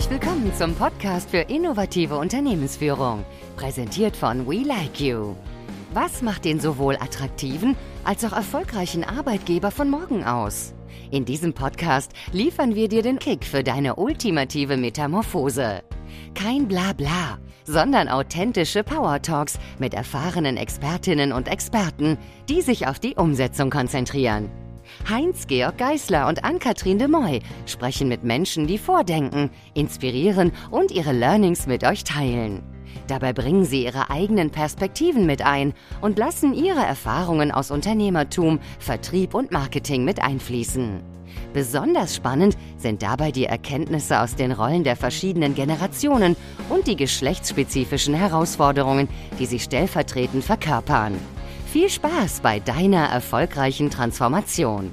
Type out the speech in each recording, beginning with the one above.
Herzlich willkommen zum Podcast für innovative Unternehmensführung, präsentiert von We Like You. Was macht den sowohl attraktiven als auch erfolgreichen Arbeitgeber von morgen aus? In diesem Podcast liefern wir dir den Kick für deine ultimative Metamorphose. Kein Blabla, sondern authentische Power Talks mit erfahrenen Expertinnen und Experten, die sich auf die Umsetzung konzentrieren. Heinz-Georg Geißler und Ann-Kathrin de Moy sprechen mit Menschen, die vordenken, inspirieren und ihre Learnings mit euch teilen. Dabei bringen sie ihre eigenen Perspektiven mit ein und lassen ihre Erfahrungen aus Unternehmertum, Vertrieb und Marketing mit einfließen. Besonders spannend sind dabei die Erkenntnisse aus den Rollen der verschiedenen Generationen und die geschlechtsspezifischen Herausforderungen, die sie stellvertretend verkörpern. Viel Spaß bei deiner erfolgreichen Transformation.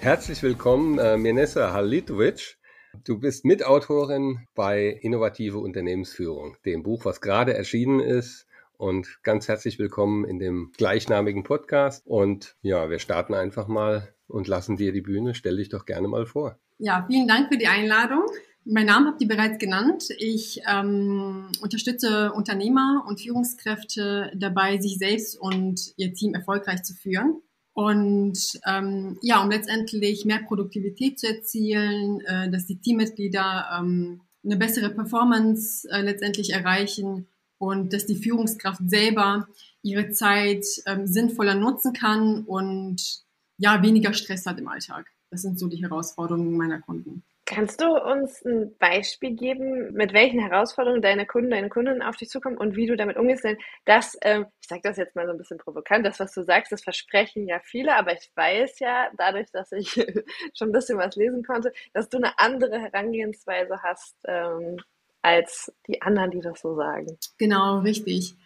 Herzlich willkommen, äh, Menessa Halitovic. Du bist Mitautorin bei Innovative Unternehmensführung, dem Buch, was gerade erschienen ist. Und ganz herzlich willkommen in dem gleichnamigen Podcast. Und ja, wir starten einfach mal und lassen dir die Bühne. Stell dich doch gerne mal vor. Ja, vielen Dank für die Einladung. Mein Name habt ihr bereits genannt. Ich ähm, unterstütze Unternehmer und Führungskräfte dabei, sich selbst und ihr Team erfolgreich zu führen. Und ähm, ja, um letztendlich mehr Produktivität zu erzielen, äh, dass die Teammitglieder ähm, eine bessere Performance äh, letztendlich erreichen und dass die Führungskraft selber ihre Zeit ähm, sinnvoller nutzen kann und ja, weniger Stress hat im Alltag. Das sind so die Herausforderungen meiner Kunden. Kannst du uns ein Beispiel geben, mit welchen Herausforderungen deine Kunden, deine Kunden auf dich zukommen und wie du damit umgehst? Denn das, ähm, ich sage das jetzt mal so ein bisschen provokant, das, was du sagst, das versprechen ja viele, aber ich weiß ja, dadurch, dass ich schon ein bisschen was lesen konnte, dass du eine andere Herangehensweise hast ähm, als die anderen, die das so sagen. Genau, richtig.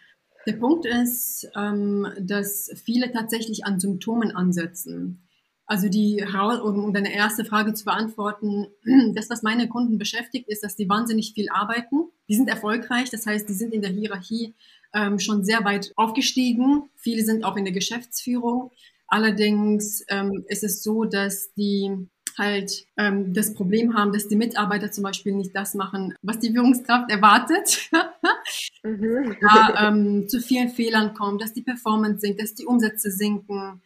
Der Punkt ist, ähm, dass viele tatsächlich an Symptomen ansetzen. Also die, um deine erste Frage zu beantworten, das, was meine Kunden beschäftigt, ist, dass die wahnsinnig viel arbeiten. Die sind erfolgreich, das heißt, die sind in der Hierarchie ähm, schon sehr weit aufgestiegen. Viele sind auch in der Geschäftsführung. Allerdings ähm, ist es so, dass die halt ähm, das Problem haben, dass die Mitarbeiter zum Beispiel nicht das machen, was die Führungskraft erwartet. mhm. da, ähm, zu vielen Fehlern kommt, dass die Performance sinkt, dass die Umsätze sinken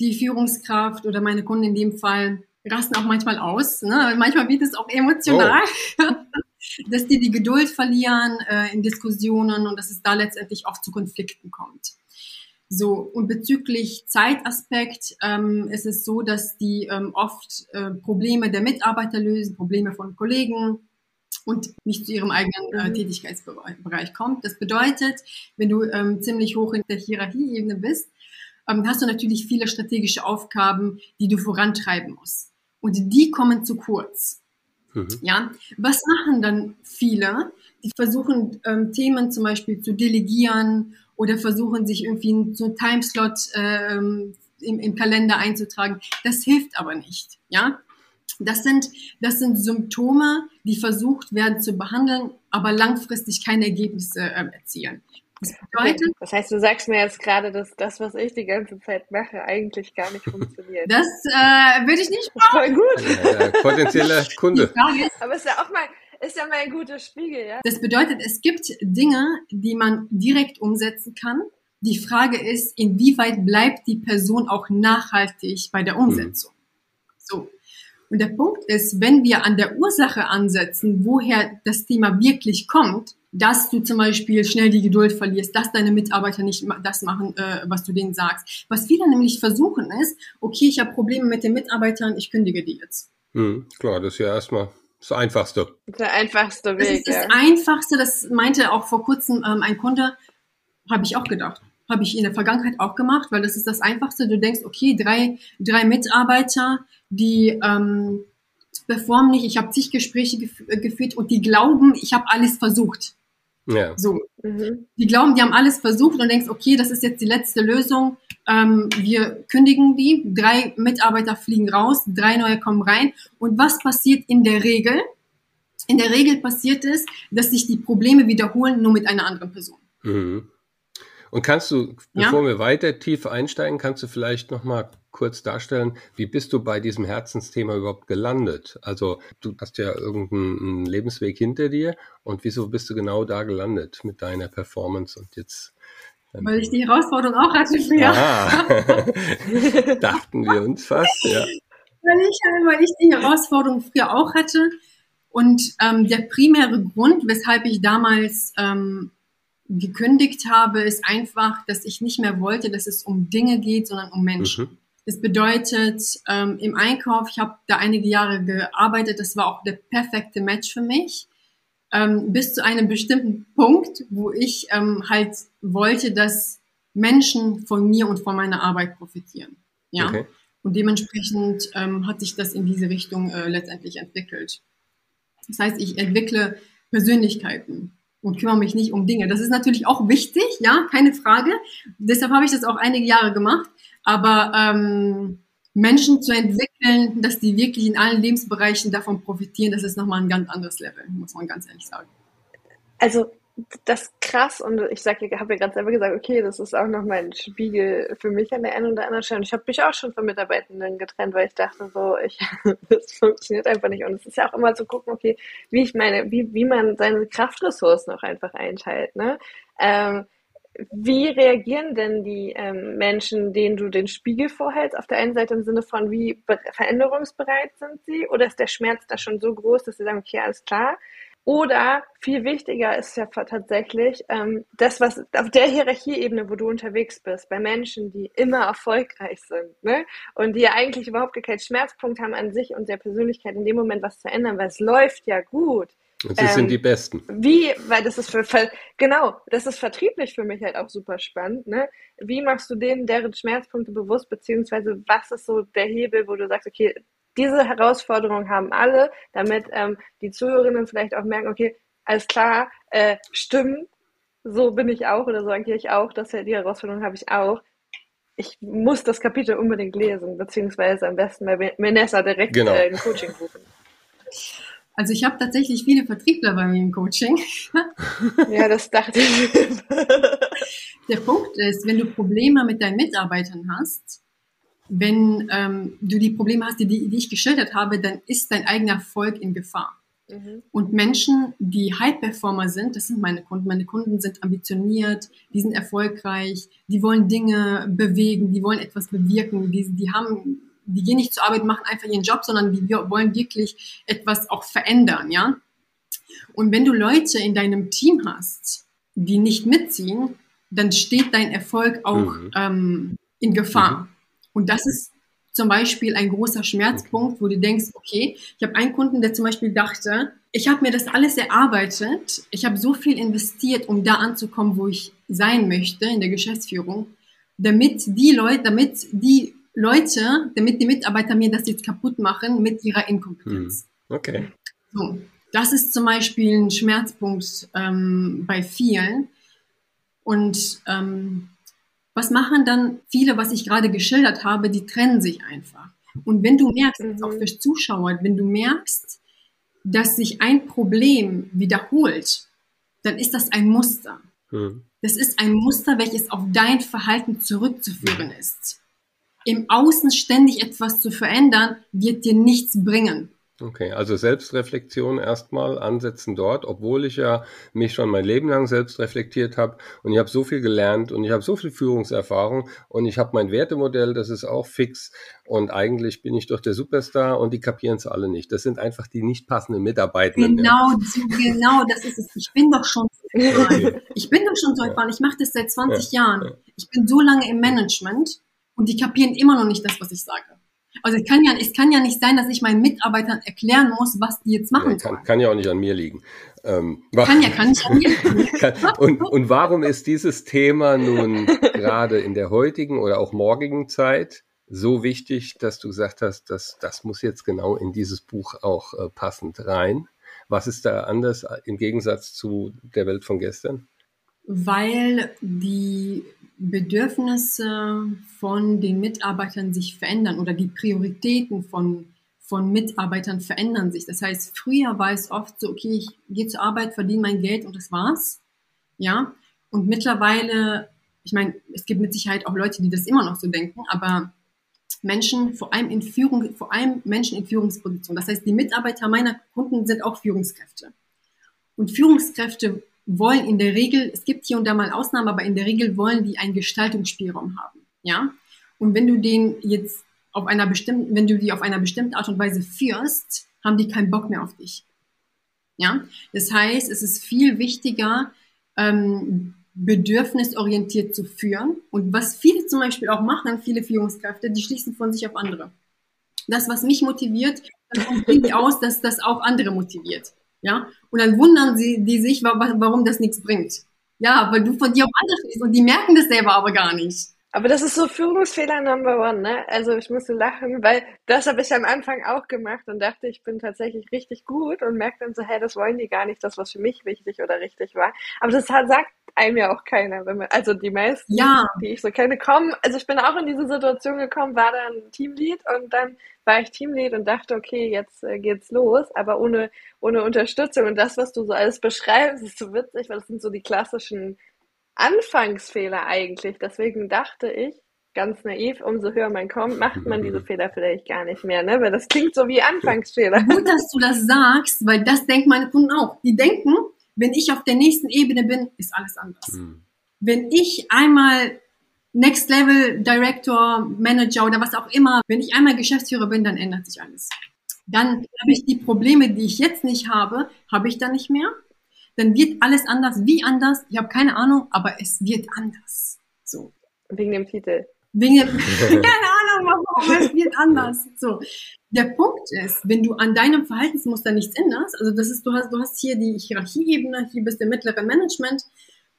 die Führungskraft oder meine Kunden in dem Fall rasten auch manchmal aus. Ne? Manchmal wird es auch emotional, oh. dass die die Geduld verlieren äh, in Diskussionen und dass es da letztendlich auch zu Konflikten kommt. So, und bezüglich Zeitaspekt ähm, ist es so, dass die ähm, oft äh, Probleme der Mitarbeiter lösen, Probleme von Kollegen und nicht zu ihrem eigenen äh, mhm. Tätigkeitsbereich kommt. Das bedeutet, wenn du ähm, ziemlich hoch in der Hierarchieebene bist, hast du natürlich viele strategische Aufgaben, die du vorantreiben musst. Und die kommen zu kurz. Mhm. Ja, was machen dann viele? Die versuchen ähm, Themen zum Beispiel zu delegieren oder versuchen sich irgendwie so einen Timeslot ähm, im, im Kalender einzutragen. Das hilft aber nicht. Ja, das sind, das sind Symptome, die versucht werden zu behandeln, aber langfristig keine Ergebnisse äh, erzielen. Das bedeutet. Das heißt, du sagst mir jetzt gerade, dass das, was ich die ganze Zeit mache, eigentlich gar nicht funktioniert. Das äh, würde ich nicht machen. Voll gut. Ja, potenzieller Kunde. Aber ist ja auch mal, ist ja mal ein guter Spiegel, ja. Das bedeutet, es gibt Dinge, die man direkt umsetzen kann. Die Frage ist, inwieweit bleibt die Person auch nachhaltig bei der mhm. Umsetzung? Mhm. Und der Punkt ist, wenn wir an der Ursache ansetzen, woher das Thema wirklich kommt, dass du zum Beispiel schnell die Geduld verlierst, dass deine Mitarbeiter nicht das machen, äh, was du denen sagst. Was viele nämlich versuchen ist, okay, ich habe Probleme mit den Mitarbeitern, ich kündige die jetzt. Hm, klar, das ist ja erstmal das Einfachste. Der einfachste Weg. Das ist das ja. Einfachste, das meinte auch vor kurzem ähm, ein Kunde, habe ich auch gedacht. Habe ich in der Vergangenheit auch gemacht, weil das ist das Einfachste. Du denkst, okay, drei, drei Mitarbeiter, die ähm, performen nicht, ich habe zig Gespräche gef geführt und die glauben, ich habe alles versucht. Ja. So. Mhm. Die glauben, die haben alles versucht und denkst, okay, das ist jetzt die letzte Lösung. Ähm, wir kündigen die, drei Mitarbeiter fliegen raus, drei neue kommen rein. Und was passiert in der Regel? In der Regel passiert es, dass sich die Probleme wiederholen, nur mit einer anderen Person. Mhm. Und kannst du, bevor ja? wir weiter tief einsteigen, kannst du vielleicht noch mal kurz darstellen, wie bist du bei diesem Herzensthema überhaupt gelandet? Also du hast ja irgendeinen Lebensweg hinter dir und wieso bist du genau da gelandet mit deiner Performance und jetzt weil ich die Herausforderung auch hatte früher. Ah, dachten wir uns fast, ja. Weil ich, weil ich die Herausforderung früher auch hatte. Und ähm, der primäre Grund, weshalb ich damals ähm, gekündigt habe, ist einfach, dass ich nicht mehr wollte, dass es um Dinge geht, sondern um Menschen. Mhm. Das bedeutet, ähm, im Einkauf, ich habe da einige Jahre gearbeitet, das war auch der perfekte Match für mich ähm, bis zu einem bestimmten Punkt, wo ich ähm, halt wollte, dass Menschen von mir und von meiner Arbeit profitieren. Ja. Okay. Und dementsprechend ähm, hat sich das in diese Richtung äh, letztendlich entwickelt. Das heißt, ich entwickle Persönlichkeiten und kümmere mich nicht um Dinge. Das ist natürlich auch wichtig, ja, keine Frage. Deshalb habe ich das auch einige Jahre gemacht. Aber ähm, Menschen zu entwickeln, dass die wirklich in allen Lebensbereichen davon profitieren, das ist nochmal ein ganz anderes Level, muss man ganz ehrlich sagen. Also das krass und ich sag, ich habe ja gerade selber gesagt, okay, das ist auch noch mein Spiegel für mich an der einen oder anderen Stelle. Und ich habe mich auch schon von Mitarbeitenden getrennt, weil ich dachte so, ich, das funktioniert einfach nicht. Und es ist ja auch immer zu gucken, okay, wie ich meine, wie, wie man seine Kraftressourcen auch einfach einteilt. Ne? Ähm, wie reagieren denn die ähm, Menschen, denen du den Spiegel vorhältst? Auf der einen Seite im Sinne von, wie veränderungsbereit sind sie? Oder ist der Schmerz da schon so groß, dass sie sagen, okay, alles klar? Oder viel wichtiger ist ja tatsächlich ähm, das, was auf der Hierarchieebene, wo du unterwegs bist, bei Menschen, die immer erfolgreich sind ne? und die ja eigentlich überhaupt keinen Schmerzpunkt haben an sich und der Persönlichkeit in dem Moment was zu ändern, weil es läuft ja gut. Und sie ähm, sind die Besten. Wie, weil das ist für, genau, das ist vertrieblich für mich halt auch super spannend, ne? Wie machst du denen deren Schmerzpunkte bewusst, beziehungsweise was ist so der Hebel, wo du sagst, okay, diese Herausforderung haben alle, damit ähm, die Zuhörerinnen vielleicht auch merken, okay, alles klar, äh, stimmen, so bin ich auch oder so agiere ich auch, das die Herausforderung habe ich auch. Ich muss das Kapitel unbedingt lesen, beziehungsweise am besten bei Vanessa direkt genau. äh, ein Coaching rufen. Also ich habe tatsächlich viele Vertriebler bei mir im Coaching. Ja, das dachte ich. Der Punkt ist, wenn du Probleme mit deinen Mitarbeitern hast, wenn ähm, du die Probleme hast, die, die ich geschildert habe, dann ist dein eigener Erfolg in Gefahr. Mhm. Und Menschen, die High-Performer sind, das sind meine Kunden. Meine Kunden sind ambitioniert, die sind erfolgreich, die wollen Dinge bewegen, die wollen etwas bewirken, die, die haben die gehen nicht zur Arbeit, machen einfach ihren Job, sondern die wollen wirklich etwas auch verändern, ja. Und wenn du Leute in deinem Team hast, die nicht mitziehen, dann steht dein Erfolg auch mhm. ähm, in Gefahr. Mhm. Und das ist zum Beispiel ein großer Schmerzpunkt, wo du denkst, okay, ich habe einen Kunden, der zum Beispiel dachte, ich habe mir das alles erarbeitet, ich habe so viel investiert, um da anzukommen, wo ich sein möchte in der Geschäftsführung, damit die Leute, damit die Leute, damit die Mitarbeiter mir das jetzt kaputt machen mit ihrer Inkompetenz. Hm. Okay. So, das ist zum Beispiel ein Schmerzpunkt ähm, bei vielen. Und ähm, was machen dann viele, was ich gerade geschildert habe, die trennen sich einfach. Und wenn du merkst, mhm. auch für Zuschauer, wenn du merkst, dass sich ein Problem wiederholt, dann ist das ein Muster. Mhm. Das ist ein Muster, welches auf dein Verhalten zurückzuführen ist im Außen ständig etwas zu verändern, wird dir nichts bringen. Okay, also Selbstreflexion erstmal ansetzen dort, obwohl ich ja mich schon mein Leben lang selbst reflektiert habe und ich habe so viel gelernt und ich habe so viel Führungserfahrung und ich habe mein Wertemodell, das ist auch fix und eigentlich bin ich doch der Superstar und die kapieren es alle nicht. Das sind einfach die nicht passenden Mitarbeitenden. Genau, ja. genau, das ist es. Ich bin doch schon so erfahren. Ich bin doch schon so erfahren. Ich mache das seit 20 ja. Jahren. Ich bin so lange im Management und die kapieren immer noch nicht das, was ich sage. Also es kann ja, es kann ja nicht sein, dass ich meinen Mitarbeitern erklären muss, was die jetzt machen ja, kann, kann, ja auch nicht an mir liegen. Ähm, kann ja, kann nicht an mir liegen. und, und warum ist dieses Thema nun gerade in der heutigen oder auch morgigen Zeit so wichtig, dass du gesagt hast, dass das muss jetzt genau in dieses Buch auch äh, passend rein? Was ist da anders im Gegensatz zu der Welt von gestern? Weil die Bedürfnisse von den Mitarbeitern sich verändern oder die Prioritäten von, von Mitarbeitern verändern sich. Das heißt, früher war es oft so, okay, ich gehe zur Arbeit, verdiene mein Geld und das war's. Ja. Und mittlerweile, Ich meine, es gibt mit Sicherheit auch Leute, die das immer noch so denken, aber Menschen, vor allem in Führung, vor allem Menschen in Führungspositionen. Das heißt, die Mitarbeiter meiner Kunden sind auch Führungskräfte. Und Führungskräfte wollen in der Regel, es gibt hier und da mal Ausnahmen, aber in der Regel wollen die einen Gestaltungsspielraum haben. Ja? Und wenn du den jetzt auf einer bestimmten, wenn du die auf einer bestimmten Art und Weise führst, haben die keinen Bock mehr auf dich. Ja? Das heißt, es ist viel wichtiger, ähm, bedürfnisorientiert zu führen. Und was viele zum Beispiel auch machen, viele Führungskräfte, die schließen von sich auf andere. Das, was mich motiviert, dann die aus, dass das auch andere motiviert. Ja, und dann wundern sie die sich, warum das nichts bringt. Ja, weil du von dir auf andere stehst und die merken das selber aber gar nicht. Aber das ist so Führungsfehler Number One, ne? Also ich musste lachen, weil das habe ich am Anfang auch gemacht und dachte, ich bin tatsächlich richtig gut und merkte dann so, hey, das wollen die gar nicht, das was für mich wichtig oder richtig war. Aber das hat, sagt einem ja auch keiner, wenn man, also die meisten, ja. die ich so kenne, kommen. Also ich bin auch in diese Situation gekommen, war dann Teamlead und dann war ich Teamlead und dachte, okay, jetzt äh, geht's los, aber ohne ohne Unterstützung. Und das, was du so alles beschreibst, ist so witzig, weil das sind so die klassischen Anfangsfehler eigentlich. Deswegen dachte ich, ganz naiv, umso höher man kommt, macht man diese Fehler vielleicht gar nicht mehr, ne? Weil das klingt so wie Anfangsfehler. Gut, dass du das sagst, weil das denken meine Kunden auch. Die denken, wenn ich auf der nächsten Ebene bin, ist alles anders. Mhm. Wenn ich einmal Next Level Director, Manager oder was auch immer, wenn ich einmal Geschäftsführer bin, dann ändert sich alles. Dann habe ich die Probleme, die ich jetzt nicht habe, habe ich dann nicht mehr dann wird alles anders. Wie anders? Ich habe keine Ahnung, aber es wird anders. So. Wegen dem Titel. Wegen dem, keine Ahnung, warum, es wird anders. So. Der Punkt ist, wenn du an deinem Verhaltensmuster nichts änderst, also das ist, du hast, du hast hier die Hierarchieebene, hier bist du im mittleren Management.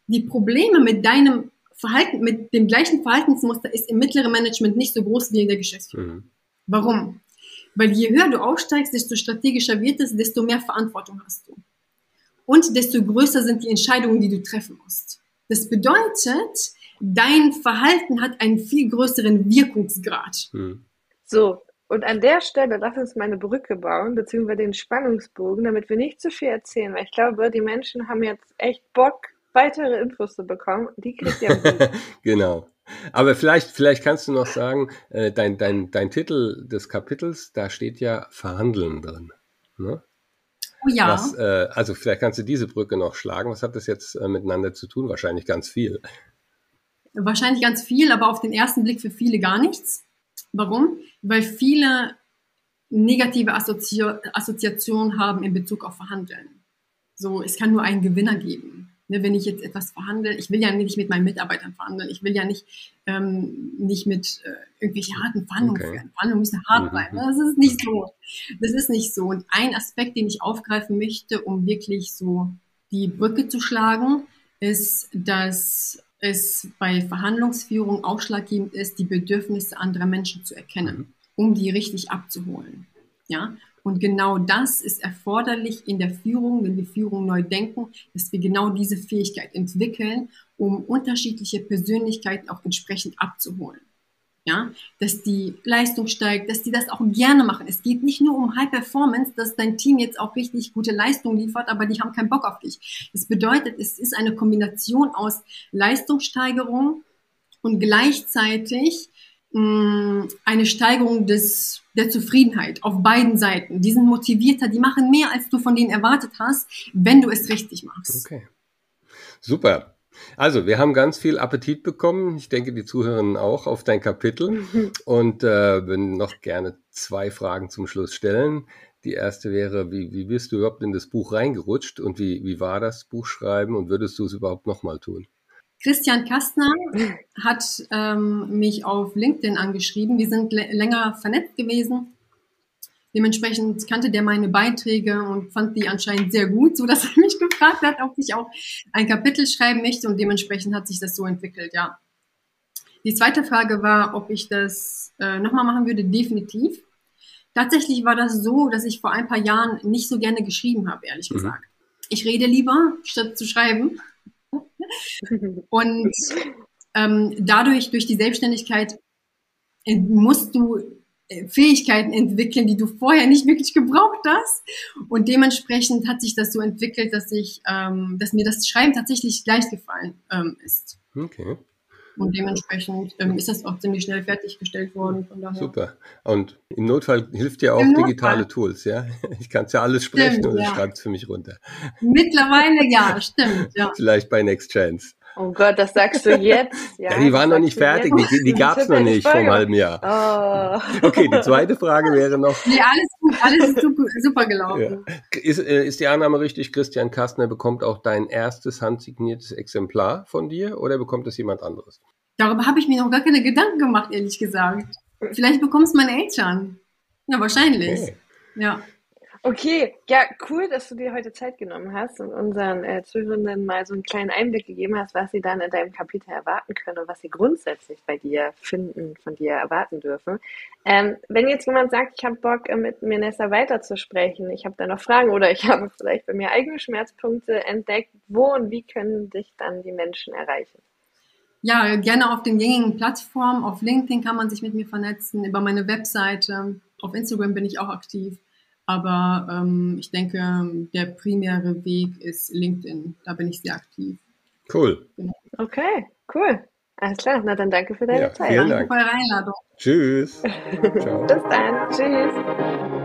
Die Probleme mit deinem Verhalten, mit dem gleichen Verhaltensmuster ist im mittleren Management nicht so groß wie in der Geschäftsführung. Mhm. Warum? Weil je höher du aufsteigst, desto strategischer wird es, desto mehr Verantwortung hast du und desto größer sind die Entscheidungen, die du treffen musst. Das bedeutet, dein Verhalten hat einen viel größeren Wirkungsgrad. Hm. So, und an der Stelle lass uns mal eine Brücke bauen, beziehungsweise den Spannungsbogen, damit wir nicht zu viel erzählen, weil ich glaube, die Menschen haben jetzt echt Bock, weitere Infos zu bekommen. Die kriegt ihr. genau. Aber vielleicht, vielleicht kannst du noch sagen, äh, dein, dein, dein Titel des Kapitels, da steht ja Verhandeln drin. Ne? Oh ja. Was, äh, also vielleicht kannst du diese Brücke noch schlagen. Was hat das jetzt äh, miteinander zu tun? Wahrscheinlich ganz viel. Wahrscheinlich ganz viel, aber auf den ersten Blick für viele gar nichts. Warum? Weil viele negative Assozi Assoziationen haben in Bezug auf Verhandeln. So, es kann nur einen Gewinner geben. Ne, wenn ich jetzt etwas verhandle, ich will ja nicht mit meinen Mitarbeitern verhandeln, ich will ja nicht, ähm, nicht mit äh, irgendwelchen harten Verhandlungen okay. führen. Verhandlungen müssen hart mhm. bleiben. Das ist nicht so. Das ist nicht so. Und ein Aspekt, den ich aufgreifen möchte, um wirklich so die Brücke zu schlagen, ist, dass es bei Verhandlungsführung ausschlaggebend ist, die Bedürfnisse anderer Menschen zu erkennen, mhm. um die richtig abzuholen. Ja, und genau das ist erforderlich in der Führung, wenn wir Führung neu denken, dass wir genau diese Fähigkeit entwickeln, um unterschiedliche Persönlichkeiten auch entsprechend abzuholen. Ja, dass die Leistung steigt, dass die das auch gerne machen. Es geht nicht nur um High Performance, dass dein Team jetzt auch richtig gute Leistung liefert, aber die haben keinen Bock auf dich. Das bedeutet, es ist eine Kombination aus Leistungssteigerung und gleichzeitig eine Steigerung des der Zufriedenheit auf beiden Seiten. Die sind motivierter, die machen mehr, als du von denen erwartet hast, wenn du es richtig machst. Okay. Super. Also, wir haben ganz viel Appetit bekommen. Ich denke, die Zuhörerinnen auch auf dein Kapitel und äh, würden noch gerne zwei Fragen zum Schluss stellen. Die erste wäre, wie, wie bist du überhaupt in das Buch reingerutscht und wie, wie war das Buchschreiben und würdest du es überhaupt nochmal tun? Christian Kastner hat ähm, mich auf LinkedIn angeschrieben. Wir sind länger vernetzt gewesen. Dementsprechend kannte der meine Beiträge und fand die anscheinend sehr gut, so dass er mich gefragt hat, ob ich auch ein Kapitel schreiben möchte und dementsprechend hat sich das so entwickelt, ja. Die zweite Frage war, ob ich das äh, nochmal machen würde. Definitiv. Tatsächlich war das so, dass ich vor ein paar Jahren nicht so gerne geschrieben habe, ehrlich mhm. gesagt. Ich rede lieber, statt zu schreiben. Und ähm, dadurch, durch die Selbstständigkeit, äh, musst du äh, Fähigkeiten entwickeln, die du vorher nicht wirklich gebraucht hast. Und dementsprechend hat sich das so entwickelt, dass ich, ähm, dass mir das Schreiben tatsächlich leicht gefallen ähm, ist. Okay. Und dementsprechend ähm, ist das auch ziemlich schnell fertiggestellt worden. Super. Und im Notfall hilft ja auch Im digitale Notfall. Tools, ja? Ich kann es ja alles sprechen stimmt, und ja. schreibt es für mich runter. Mittlerweile ja, stimmt. Ja. Vielleicht bei Next Chance. Oh Gott, das sagst du jetzt? Ja, ja die waren noch nicht fertig, jetzt? die, die gab es noch nicht vor einem halben Jahr. Oh. Okay, die zweite Frage wäre noch. Nee, alles gut, alles ist super, super gelaufen. Ja. Ist, äh, ist die Annahme richtig, Christian Kastner bekommt auch dein erstes handsigniertes Exemplar von dir oder bekommt es jemand anderes? Darüber habe ich mir noch gar keine Gedanken gemacht, ehrlich gesagt. Vielleicht bekommst meine Eltern. Ja, wahrscheinlich. Okay. Ja. Okay, ja, cool, dass du dir heute Zeit genommen hast und unseren äh, Zuhörenden mal so einen kleinen Einblick gegeben hast, was sie dann in deinem Kapitel erwarten können und was sie grundsätzlich bei dir finden, von dir erwarten dürfen. Ähm, wenn jetzt jemand sagt, ich habe Bock, äh, mit Mirnessa weiterzusprechen, ich habe da noch Fragen oder ich habe vielleicht bei mir eigene Schmerzpunkte entdeckt, wo und wie können dich dann die Menschen erreichen? Ja, gerne auf den gängigen Plattformen. Auf LinkedIn kann man sich mit mir vernetzen, über meine Webseite. Auf Instagram bin ich auch aktiv. Aber ähm, ich denke, der primäre Weg ist LinkedIn. Da bin ich sehr aktiv. Cool. Genau. Okay, cool. Alles klar. Na dann danke für deine ja, Zeit. Vielen Dank. Danke für eure Einladung. Tschüss. Bis dann. Tschüss.